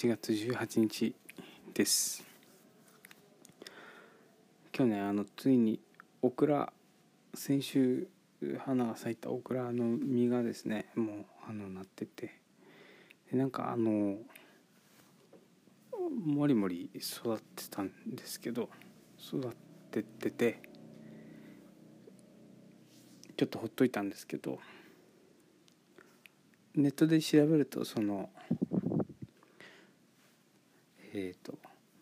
1月18日です。去年あのついにオクラ先週花が咲いたオクラの実がですねもうあのなってて。でなんかあのもりもり育ってたんですけど育ってっててちょっとほっといたんですけどネットで調べるとそのえっ、ー、と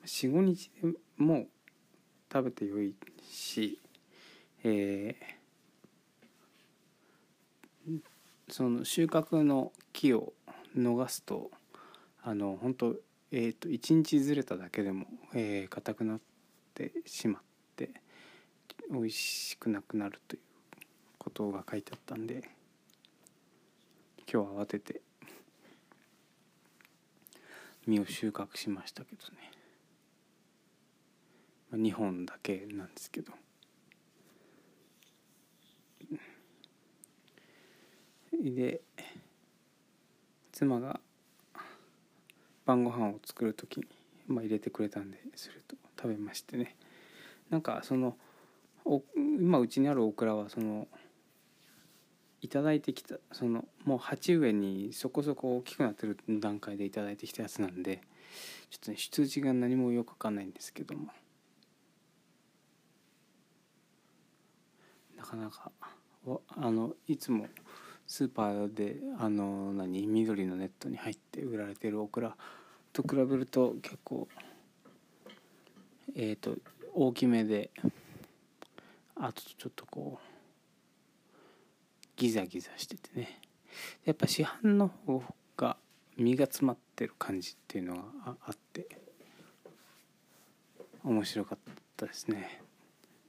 45日でも食べてよいし、えー、その収穫の木を逃すとあの本当えーと、1日ずれただけでも硬、えー、くなってしまって美味しくなくなるということが書いてあったんで今日は慌てて実を収穫しましたけどね、まあ、2本だけなんですけど。で妻が晩ご飯を作る時に、まあ、入れてくれたんですると食べましてね。なんかそのお今うちにあるオクラはそのいただいてきたそのもう鉢植えにそこそこ大きくなってる段階でいただいてきたやつなんでちょっとね出自が何もよくわかんないんですけども。なかなかあのいつもスーパーであの何緑のネットに入って売られてるオクラと比べると結構えっ、ー、と大きめであとちょっとこうギザギザしててね。やっぱ市販の方が身が詰まってる感じっていうのがあって面白かったですね。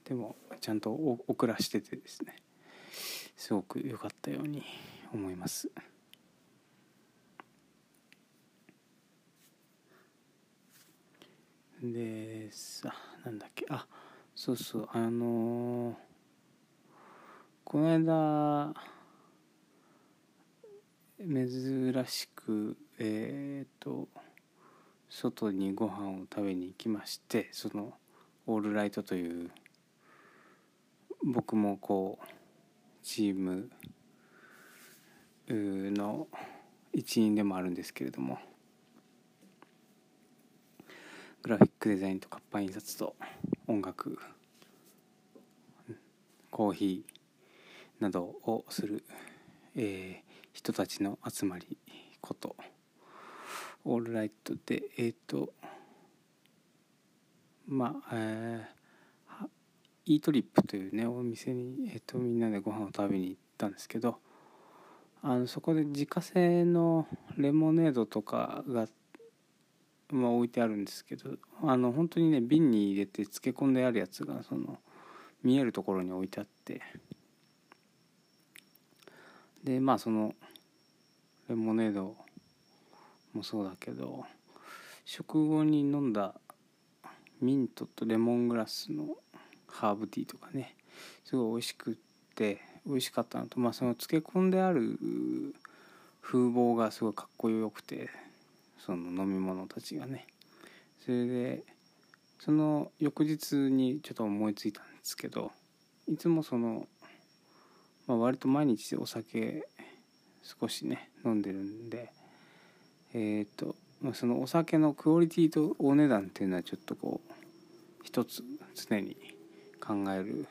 でもちゃんとオクラしててですね。すごく良かったように思います。でさなんだっけ。あそうそう。あのー、この間珍しくえっ、と外にご飯を食べに行きましてそのオールライトという僕もこうチームの一員でもあるんですけれどもグラフィックデザインと活版印刷と音楽コーヒーなどをする、えー、人たちの集まりこと。オールライトでえっ、ー、とまあえー、イートリップというねお店に、えーと、みんなでご飯を食べに行ったんですけどあのそこで自家製のレモネードとかがまあ、置いてあるんですけどあの本当にね瓶に入れて漬け込んであるやつがその見えるところに置いてあって。でまあそのレモネードもそうだけど食後に飲んだミントとレモングラスのハーブティーとかねすごい美味しくって美味しかったのとまあその漬け込んである風貌がすごいかっこよくてその飲み物たちがね。それでその翌日にちょっと思いついたんですけどいつもその、まあ、割と毎日お酒少しね飲んでるんでえっ、ー、と、まあ、そのお酒のクオリティとお値段っていうのはちょっとこう一つ常に考える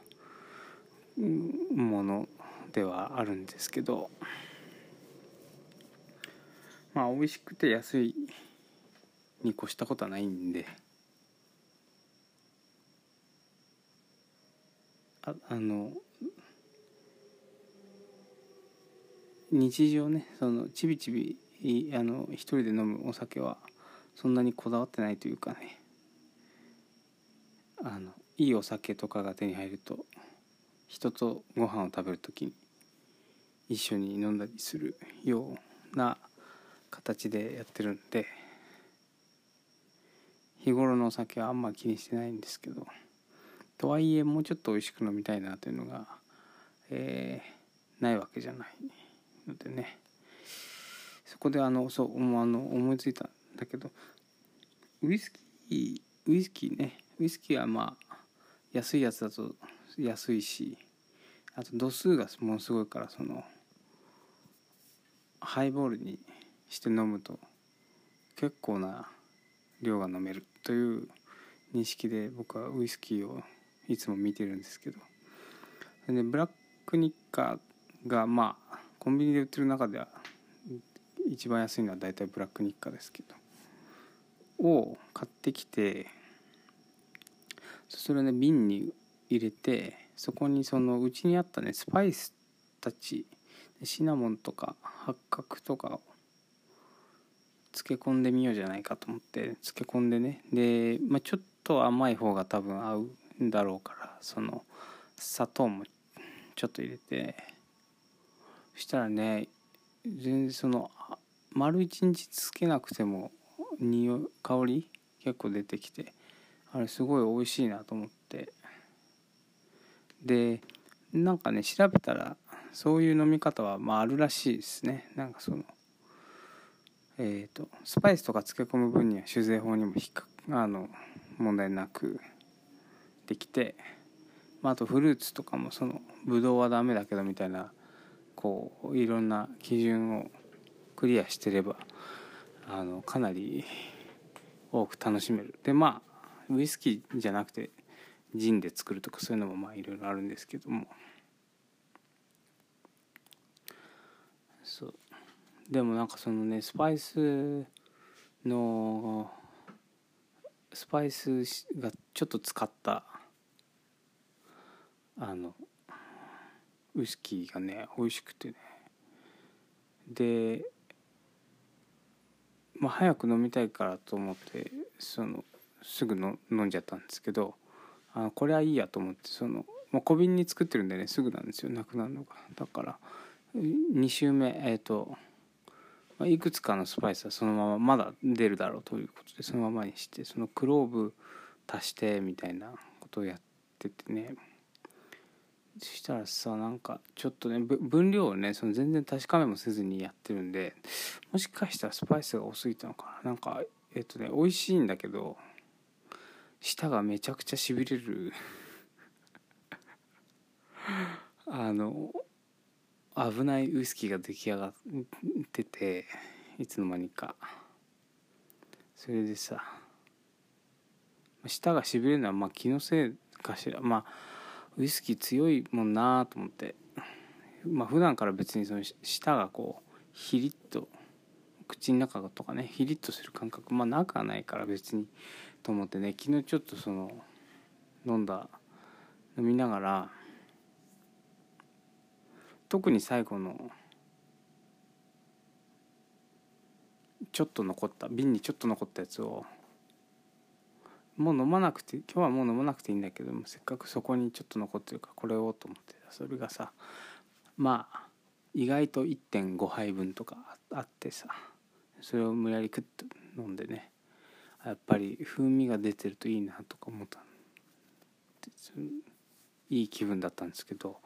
ものではあるんですけどまあ美味しくて安いに越したことはないんでああの日常ねそのちびちびあの一人で飲むお酒はそんなにこだわってないというかね。あのいいお酒とかが手に入ると人とご飯を食べる時に一緒に飲んだりするような形でやってるんで日頃のお酒はあんま気にしてないんですけどとはいえもうちょっと美味しく飲みたいなというのが、えー、ないわけじゃない。のでねそこであのそうあの思いついたんだけどウイスキーウイスキーねウイスキーはまあ安いやつだと安いしあと度数がものすごいからそのハイボールにして飲むと結構な量が飲めるという認識で僕はウイスキーをいつも見てるんですけどでブラックニッカーがまあコンビニで売ってる中では一番安いのは大体ブラックニッカーですけどを買ってきてそれをね瓶に入れてそこにそのうちにあったねスパイスたちシナモンとか八角とかを漬け込んでみようじゃないかと思って漬け込んでね。で、まあ、ちょっと甘い方が多分合うんだろうからその砂糖もちょっと入れてそしたらね全然その丸一日つけなくても匂い香り結構出てきてあれすごい美味しいなと思って。でなんかね調べたらそういう飲み方はまああるらしいですね。なんかそのえーと、スパイスとか漬け込む分には酒税法にもあの問題なくできて、まあ、あとフルーツとかもそのブドウはダメだけどみたいなこういろんな基準をクリアしてればあのかなり多く楽しめる。でまあウイスキーじゃなくてジンで作るとかそういうのもまあいろいろあるんですけども。そう。でもなんかそのねスパイスのスパイスがちょっと使ったあのウイスキーがね美味しくてね。でまあ早く飲みたいからと思ってそのすぐの飲んじゃったんですけどあこれはいいやと思ってその、まあ、小瓶に作ってるんでねすぐなんですよ。なくなるのが。だから2週目えっ、ー、とま、いくつかのスパイスはそのまままだ出るだろうということでそのままにしてそのクローブ足してみたいなことをやっててね。そしたらさなんかちょっとね分量をねその全然確かめもせずにやってるんでもしかしたらスパイスが多すぎたのかな。なんかえっとね美味しいんだけど舌がめちゃくちゃしびれる。あの危ないウイスキーが出来上がってていつの間にか。それでさ舌がしびれるのはまあ気のせいかしら。まあウイスキー強いもんなと思って。まあ普段から別にその舌がこうヒリッと口の中とかねヒリッとする感覚まあなくはないから別にと思ってね昨日ちょっとその飲んだ飲みながら特に最後のちょっと残った瓶にちょっと残ったやつをもう飲まなくて今日はもう飲まなくていいんだけどせっかくそこにちょっと残ってるからこれをと思ってそれがさまあ意外と1.5杯分とかあってさそれを無理やりクッと飲んでねやっぱり風味が出てるといいなとか思ったいい気分だったんですけど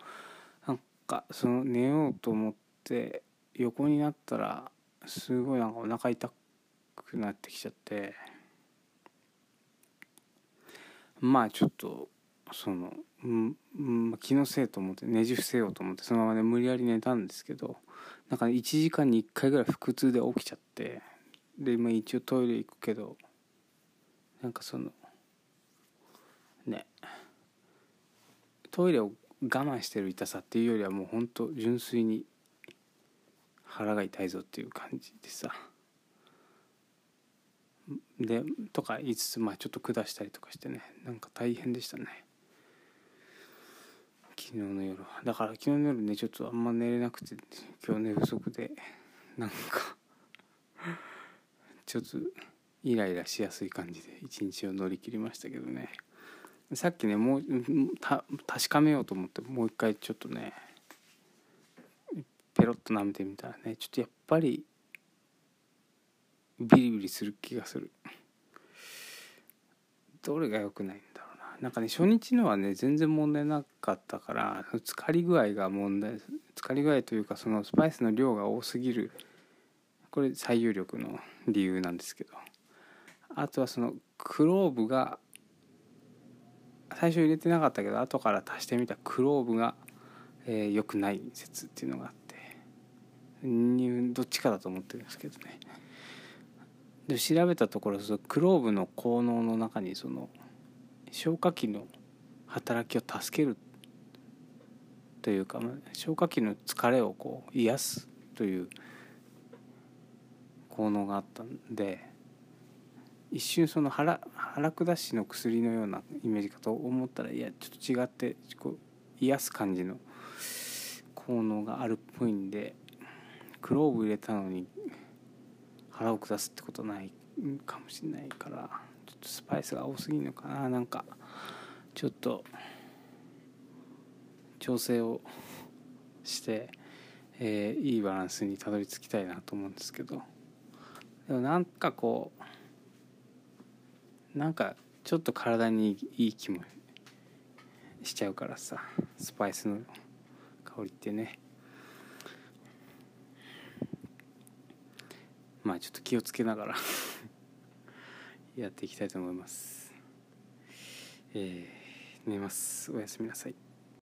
なんかその寝ようと思って横になったらすごいなんかお腹痛くなってきちゃってまあちょっとその、うん、気のせいと思ってねじ伏せようと思ってそのままね無理やり寝たんですけどなんか、1時間に1回ぐらい腹痛で起きちゃってで今一応トイレ行くけどなんかそのねトイレを我慢してる痛さっていうよりはもうほんと純粋に腹が痛いぞっていう感じでさ。でとか言いつつまあちょっと下したりとかしてねなんか大変でしたね。昨日の夜は。だから昨日の夜ねちょっとあんま寝れなくて今日寝不足でなんかちょっとイライラしやすい感じで一日を乗り切りましたけどね。さっきねもうた確かめようと思ってもう一回ちょっとねペロッと舐めてみたらねちょっとやっぱりビリビリする気がする。どれが良くないんだろうな。なんかね初日のはね全然問題なかったから浸かり具合が問題浸かり具合というかそのスパイスの量が多すぎるこれ最有力の理由なんですけど。あとはそのクローブが最初入れてなかったけど後から足してみたクローブが良、えー、くない説っていうのがあって。どっちかだと思ってるんですけどね。で調べたところそのクローブの効能の中にその消化器の働きを助けるというか消化器の疲れをこう癒すという効能があったんで一瞬その腹腹下しの薬のようなイメージかと思ったらいやちょっと違ってこう癒す感じの効能があるっぽいんでクローブ入れたのに腹を下すってことないかもしれないからちょっとスパイスが多すぎるのかななんかちょっと調整をして、えー、いいバランスにたどり着きたいなと思うんですけど。でもなんかこうなんかちょっと体にいい気もしちゃうからさスパイスの香りってね。まあちょっと気をつけながら やっていきたいと思います。えー、寝ます。おやすみなさい。